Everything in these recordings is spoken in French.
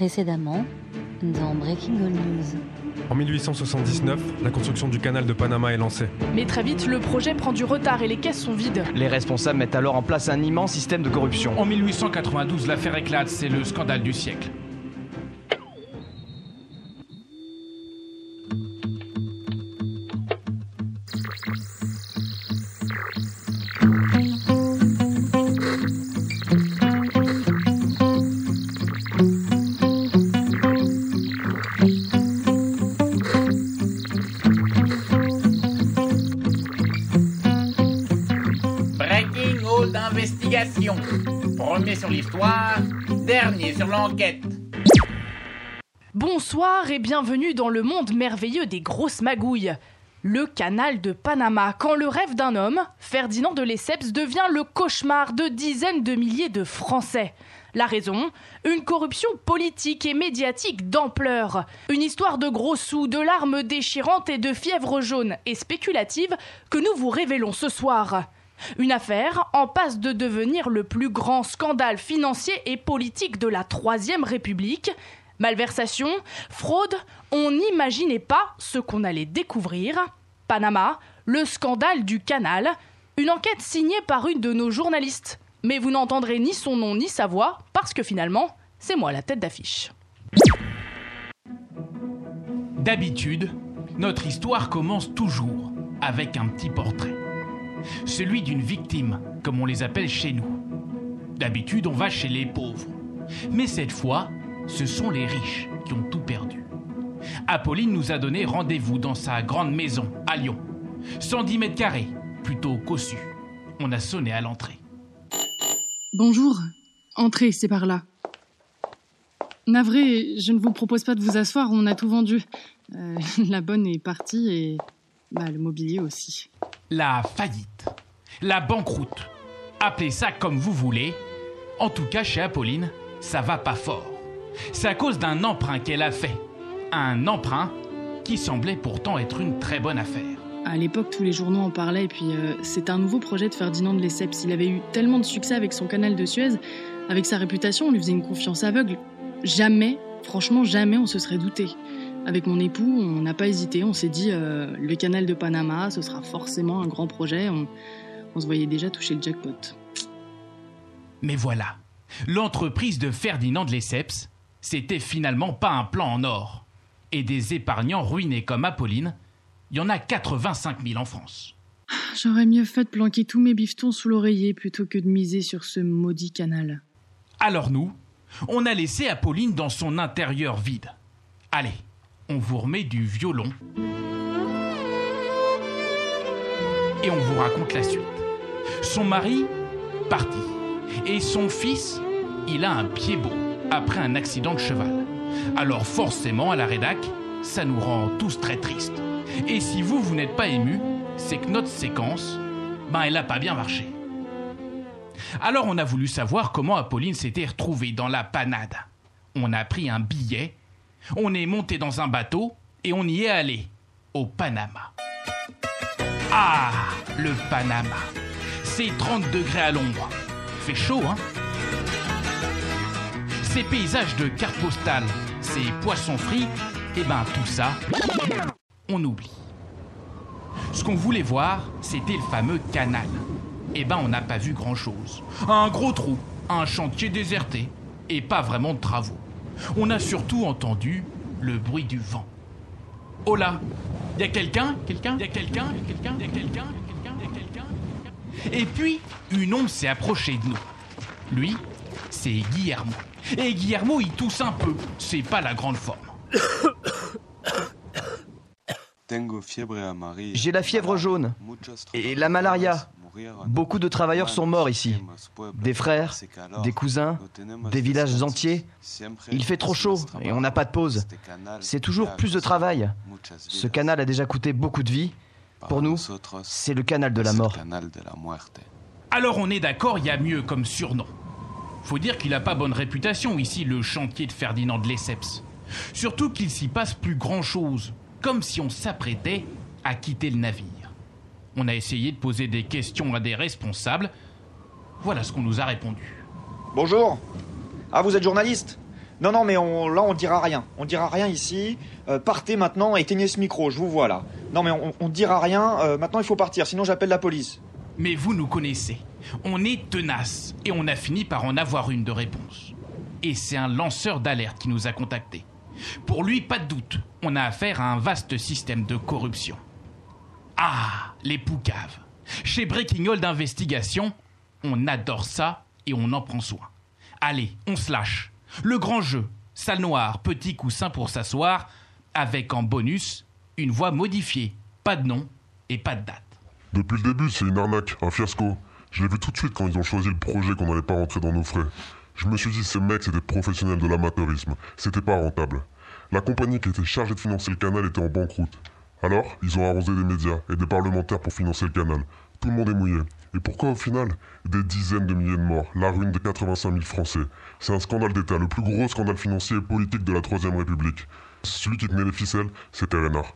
Précédemment, dans Breaking All News. En 1879, la construction du canal de Panama est lancée. Mais très vite, le projet prend du retard et les caisses sont vides. Les responsables mettent alors en place un immense système de corruption. En 1892, l'affaire éclate, c'est le scandale du siècle. Dernier sur l'enquête. Bonsoir et bienvenue dans le monde merveilleux des grosses magouilles. Le canal de Panama, quand le rêve d'un homme, Ferdinand de Lesseps, devient le cauchemar de dizaines de milliers de Français. La raison Une corruption politique et médiatique d'ampleur. Une histoire de gros sous, de larmes déchirantes et de fièvre jaune et spéculative que nous vous révélons ce soir. Une affaire en passe de devenir le plus grand scandale financier et politique de la Troisième République. Malversation, fraude, on n'imaginait pas ce qu'on allait découvrir. Panama, le scandale du canal, une enquête signée par une de nos journalistes. Mais vous n'entendrez ni son nom ni sa voix, parce que finalement, c'est moi la tête d'affiche. D'habitude, notre histoire commence toujours avec un petit portrait. Celui d'une victime, comme on les appelle chez nous. D'habitude, on va chez les pauvres. Mais cette fois, ce sont les riches qui ont tout perdu. Apolline nous a donné rendez-vous dans sa grande maison à Lyon. 110 mètres carrés, plutôt cossu. On a sonné à l'entrée. Bonjour. Entrez, c'est par là. Navré, je ne vous propose pas de vous asseoir, on a tout vendu. Euh, la bonne est partie et bah, le mobilier aussi. La faillite, la banqueroute. Appelez ça comme vous voulez. En tout cas, chez Apolline, ça va pas fort. C'est à cause d'un emprunt qu'elle a fait. Un emprunt qui semblait pourtant être une très bonne affaire. À l'époque, tous les journaux en parlaient, et puis euh, c'est un nouveau projet de Ferdinand de Lesseps. Il avait eu tellement de succès avec son canal de Suez, avec sa réputation, on lui faisait une confiance aveugle. Jamais, franchement, jamais on se serait douté. Avec mon époux, on n'a pas hésité, on s'est dit, euh, le canal de Panama, ce sera forcément un grand projet, on, on se voyait déjà toucher le jackpot. Mais voilà, l'entreprise de Ferdinand de Lesseps, c'était finalement pas un plan en or. Et des épargnants ruinés comme Apolline, il y en a 85 000 en France. J'aurais mieux fait de planquer tous mes bifetons sous l'oreiller plutôt que de miser sur ce maudit canal. Alors nous, on a laissé Apolline dans son intérieur vide. Allez, on vous remet du violon. Et on vous raconte la suite. Son mari, parti. Et son fils, il a un pied beau, après un accident de cheval. Alors forcément, à la rédac, ça nous rend tous très tristes. Et si vous, vous n'êtes pas ému, c'est que notre séquence, ben elle a pas bien marché. Alors on a voulu savoir comment Apolline s'était retrouvée dans la panade. On a pris un billet, on est monté dans un bateau et on y est allé, au Panama. Ah, le Panama. C'est 30 degrés à l'ombre. Fait chaud, hein Ces paysages de cartes postales, ces poissons frits, et ben tout ça, on oublie. Ce qu'on voulait voir, c'était le fameux canal. Eh ben, on n'a pas vu grand-chose. Un gros trou, un chantier déserté, et pas vraiment de travaux. On a surtout entendu le bruit du vent. Oh là Y a quelqu'un Quelqu'un Y a quelqu'un Y a quelqu'un Y a quelqu'un Y a quelqu'un Y a quelqu'un Et puis, une ombre s'est approchée de nous. Lui, c'est Guillermo. Et Guillermo, il tousse un peu. C'est pas la grande forme. J'ai la fièvre jaune et la malaria. Beaucoup de travailleurs sont morts ici. Des frères, des cousins, des villages entiers. Il fait trop chaud et on n'a pas de pause. C'est toujours plus de travail. Ce canal a déjà coûté beaucoup de vies. Pour nous, c'est le canal de la mort. Alors on est d'accord, il y a mieux comme surnom. Faut dire qu'il a pas bonne réputation ici, le chantier de Ferdinand de Lesseps. Surtout qu'il s'y passe plus grand chose, comme si on s'apprêtait à quitter le navire. On a essayé de poser des questions à des responsables. Voilà ce qu'on nous a répondu. Bonjour. Ah, vous êtes journaliste? Non, non, mais on, là, on dira rien. On dira rien ici. Euh, partez maintenant, éteignez ce micro, je vous vois là. Non, mais on, on dira rien. Euh, maintenant, il faut partir, sinon j'appelle la police. Mais vous nous connaissez. On est tenace et on a fini par en avoir une de réponse. Et c'est un lanceur d'alerte qui nous a contactés. Pour lui, pas de doute, on a affaire à un vaste système de corruption. Ah, les poucaves. Chez Breaking All d'Investigation, on adore ça et on en prend soin. Allez, on se lâche. Le grand jeu, salle noire, petit coussin pour s'asseoir, avec en bonus une voix modifiée, pas de nom et pas de date. Depuis le début, c'est une arnaque, un fiasco. Je l'ai vu tout de suite quand ils ont choisi le projet qu'on n'allait pas rentrer dans nos frais. Je me suis dit, ces mecs, c'était professionnels de l'amateurisme. C'était pas rentable. La compagnie qui était chargée de financer le canal était en banqueroute. Alors, ils ont arrosé des médias et des parlementaires pour financer le canal. Tout le monde est mouillé. Et pourquoi au final? Des dizaines de milliers de morts, la ruine de 85 000 Français. C'est un scandale d'État, le plus gros scandale financier et politique de la Troisième République. Celui qui tenait les ficelles, c'était Renard.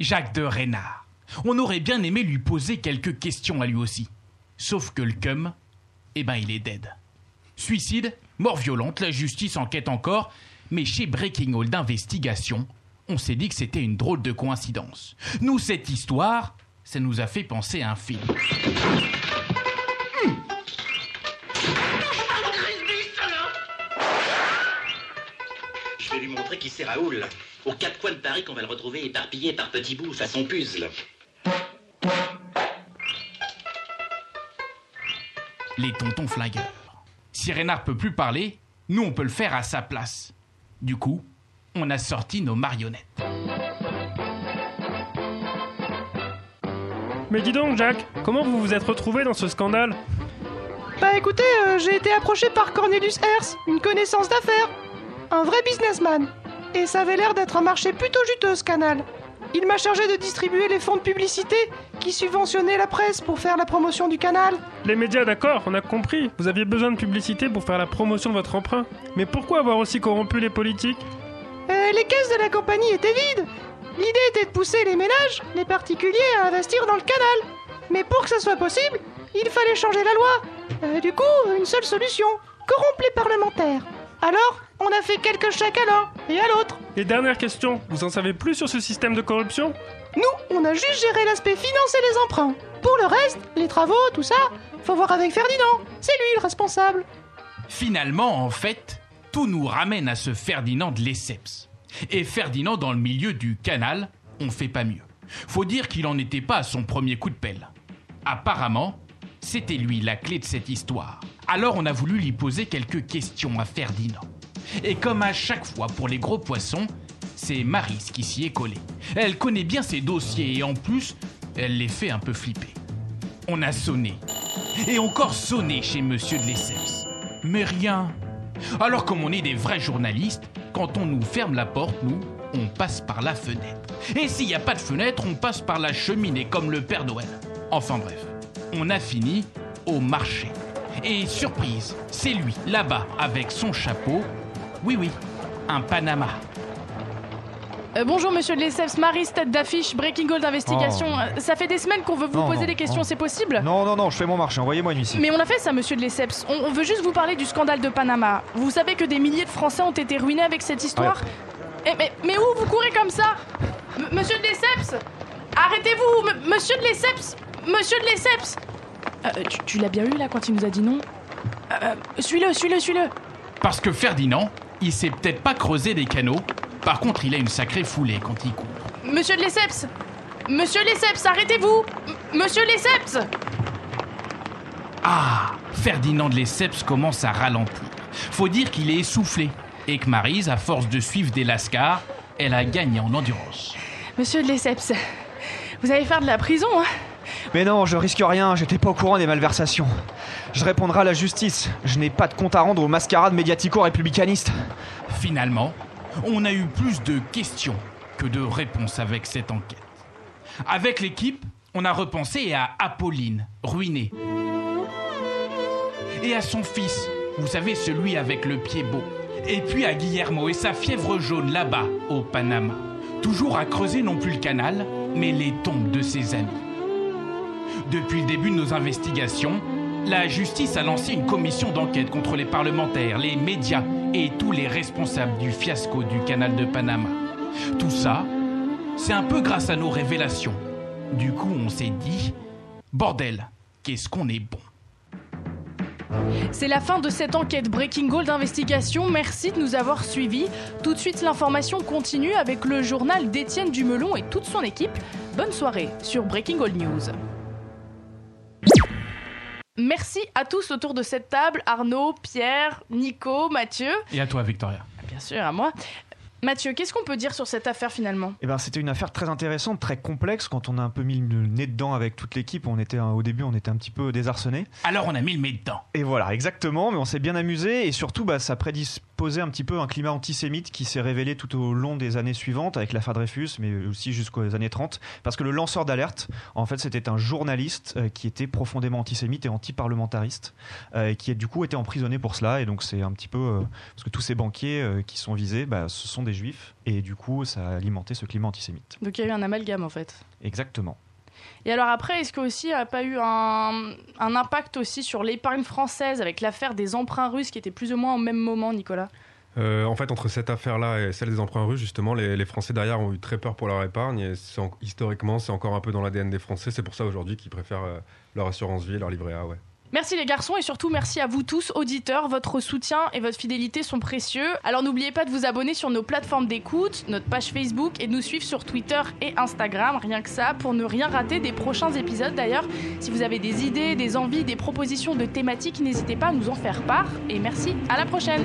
Jacques de Renard. On aurait bien aimé lui poser quelques questions à lui aussi. Sauf que le cum, eh ben il est dead. Suicide, mort violente, la justice enquête encore, mais chez Breaking All d'investigation, on s'est dit que c'était une drôle de coïncidence. Nous, cette histoire, ça nous a fait penser à un film. Je vais lui montrer qui c'est Raoul. Aux quatre coins de Paris qu'on va le retrouver éparpillé par petits bouts façon puzzle. Les tontons flingueurs. Si Renard peut plus parler, nous on peut le faire à sa place. Du coup, on a sorti nos marionnettes. Mais dis donc, Jacques, comment vous vous êtes retrouvé dans ce scandale Bah écoutez, euh, j'ai été approché par Cornelius Hers, une connaissance d'affaires. Un vrai businessman. Et ça avait l'air d'être un marché plutôt juteux, ce canal. Il m'a chargé de distribuer les fonds de publicité qui subventionnaient la presse pour faire la promotion du canal. Les médias, d'accord, on a compris. Vous aviez besoin de publicité pour faire la promotion de votre emprunt. Mais pourquoi avoir aussi corrompu les politiques? Les caisses de la compagnie étaient vides. L'idée était de pousser les ménages, les particuliers, à investir dans le canal. Mais pour que ça soit possible, il fallait changer la loi. Euh, du coup, une seule solution corrompre les parlementaires. Alors, on a fait quelques chèques à l'un et à l'autre. Et dernière question, vous en savez plus sur ce système de corruption? Nous, on a juste géré l'aspect financier des emprunts. Pour le reste, les travaux, tout ça, faut voir avec Ferdinand. C'est lui le responsable. Finalement, en fait, tout nous ramène à ce Ferdinand de Lesseps. Et Ferdinand dans le milieu du canal, on fait pas mieux. Faut dire qu'il en était pas à son premier coup de pelle. Apparemment, c'était lui la clé de cette histoire. Alors on a voulu lui poser quelques questions à Ferdinand. Et comme à chaque fois pour les gros poissons, c'est Maris qui s'y est collée. Elle connaît bien ses dossiers et en plus, elle les fait un peu flipper. On a sonné. Et encore sonné chez Monsieur de Lesseps. Mais rien. Alors comme on est des vrais journalistes, quand on nous ferme la porte, nous, on passe par la fenêtre. Et s'il n'y a pas de fenêtre, on passe par la cheminée comme le Père Noël. Enfin bref, on a fini au marché. Et surprise, c'est lui, là-bas, avec son chapeau. Oui, oui, un Panama. Euh, bonjour monsieur de Lesseps, Marie, tête d'affiche, Breaking Gold d'investigation. Oh. Euh, Ça fait des semaines qu'on veut vous Non, poser non, des questions, c'est possible? Non, non, non, je fais mon marché, envoyez-moi une ici. Mais on a fait ça, monsieur de Lesseps. On, on veut juste vous parler du scandale de Panama. Vous savez que des milliers de Français ont été ruinés avec cette histoire Eh, mais, mais où vous courez comme ça? M- Monsieur de Lesseps Arrêtez-vous Monsieur de Lesseps Monsieur de Lesseps Euh, Tu, tu l'as bien eu là quand il nous a dit non? Euh, Suis-le, suis-le, suis-le Parce que Ferdinand, il sait peut-être pas creuser des canaux. Par contre, il a une sacrée foulée quand il court. Monsieur de Lesseps Monsieur Lesseps, arrêtez-vous M- Monsieur Lesseps Ah Ferdinand de Lesseps commence à ralentir. Faut dire qu'il est essoufflé. Et que Marise, à force de suivre des lascars, elle a gagné en endurance. Monsieur de Lesseps, vous allez faire de la prison, hein? Mais non, je risque rien, j'étais pas au courant des malversations. Je répondrai à la justice. Je n'ai pas de compte à rendre aux mascarades médiatico-républicanistes. Finalement, on a eu plus de questions que de réponses avec cette enquête. Avec l'équipe, on a repensé à Apolline, ruinée. Et à son fils, vous savez, celui avec le pied beau. Et puis à Guillermo et sa fièvre jaune là-bas, au Panama. Toujours à creuser non plus le canal, mais les tombes de ses amis. Depuis le début de nos investigations, la justice a lancé une commission d'enquête contre les parlementaires, les médias et tous les responsables du fiasco du canal de Panama. Tout ça, c'est un peu grâce à nos révélations. Du coup, on s'est dit, bordel, qu'est-ce qu'on est bon. C'est la fin de cette enquête Breaking Gold d'investigation. Merci de nous avoir suivis. Tout de suite, l'information continue avec le journal d'Étienne Dumelon et toute son équipe. Bonne soirée sur Breaking Gold News. Merci à tous autour de cette table, Arnaud, Pierre, Nico, Mathieu. Et à toi, Victoria. Bien sûr, à moi. Mathieu, qu'est-ce qu'on peut dire sur cette affaire finalement? Eh ben, c'était une affaire très intéressante, très complexe. Quand on a un peu mis le nez dedans avec toute l'équipe, on était au début, on était un petit peu désarçonné. Alors on a mis le nez dedans. Et voilà, exactement. Mais on s'est bien amusé et surtout, bah, ça prédisposait un petit peu un climat antisémite qui s'est révélé tout au long des années suivantes avec l'affaire Dreyfus, mais aussi jusqu'aux années 30. Parce que le lanceur d'alerte, en fait, c'était un journaliste euh, qui était profondément antisémite et anti-parlementariste, euh, qui a du coup été emprisonné pour cela. Et donc c'est un petit peu euh, parce que tous ces banquiers qui sont visés, bah, ce sont des juifs et du coup ça a alimenté ce climat antisémite. Donc il y a eu un amalgame en fait. Exactement. Et alors après, est-ce qu'il n'y a pas eu un, un impact aussi sur l'épargne française avec l'affaire des emprunts russes qui était plus ou moins au même moment, Nicolas? Euh, en fait, entre cette affaire-là et celle des emprunts russes, justement, les, les Français derrière ont eu très peur pour leur épargne. Et historiquement, c'est encore un peu dans l'ADN des Français. C'est pour ça aujourd'hui qu'ils préfèrent euh, leur assurance vie et leur livret A. Ouais. Merci les garçons et surtout merci à vous tous, auditeurs. Votre soutien et votre fidélité sont précieux. Alors n'oubliez pas de vous abonner sur nos plateformes d'écoute, notre page Facebook et de nous suivre sur Twitter et Instagram. Rien que ça, pour ne rien rater des prochains épisodes d'ailleurs. Si vous avez des idées, des envies, des propositions de thématiques, n'hésitez pas à nous en faire part. Et merci, à la prochaine